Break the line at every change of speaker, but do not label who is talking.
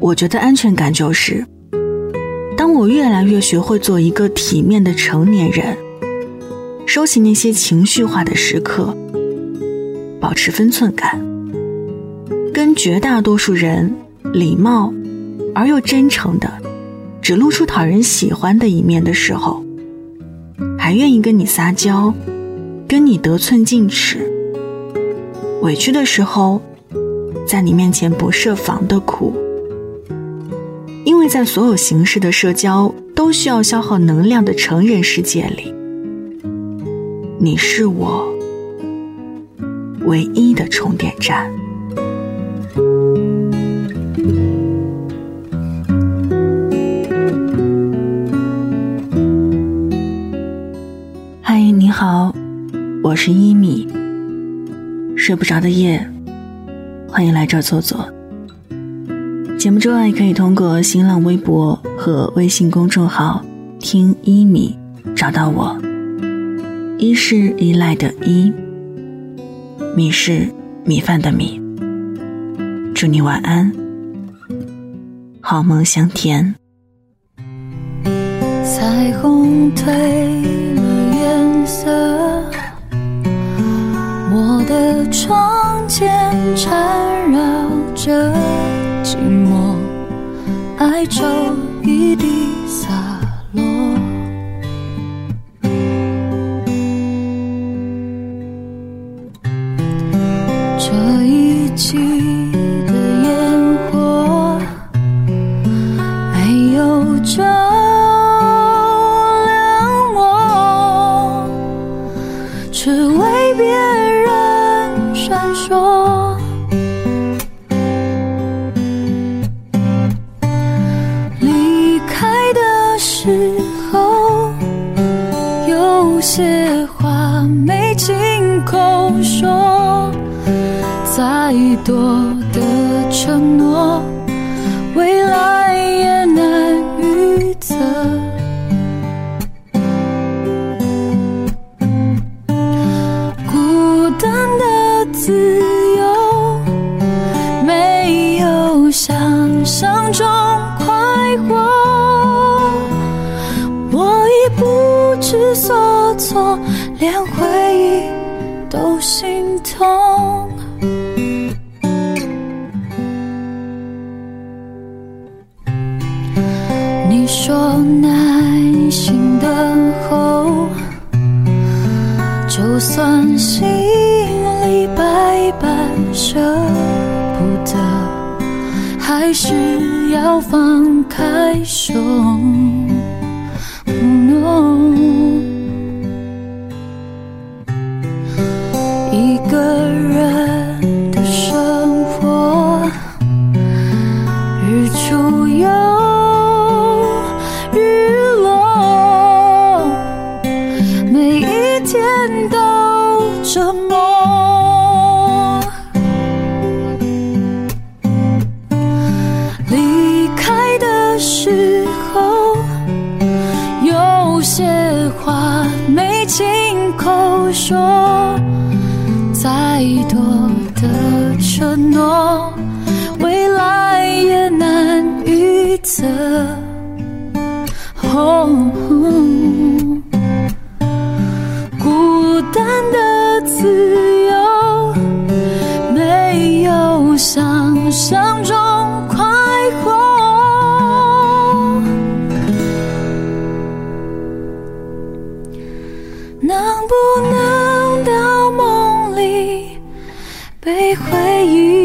我觉得安全感就是，当我越来越学会做一个体面的成年人，收起那些情绪化的时刻，保持分寸感，跟绝大多数人礼貌而又真诚的，只露出讨人喜欢的一面的时候，还愿意跟你撒娇，跟你得寸进尺，委屈的时候，在你面前不设防的哭。因为在所有形式的社交都需要消耗能量的成人世界里，你是我唯一的充电站。嗨，你好，我是一米。睡不着的夜，欢迎来这儿坐坐。节目之外，可以通过新浪微博和微信公众号“听一米”找到我。一是依赖的依，米是米饭的米。祝你晚安，好梦香甜。
彩虹褪寂寞，哀愁一地洒落。这一季的烟火，没有照亮我，只为别人闪烁。时候，有些话没亲口说，再多的承诺，未来也难预测。孤单的自由，没有想象中快活，知所。措，连回忆都心痛。你说耐心等候，就算心里百般舍不得，还是要放开手。口说再多的承诺，未来也难预测。孤单的自由，没有想象中回忆。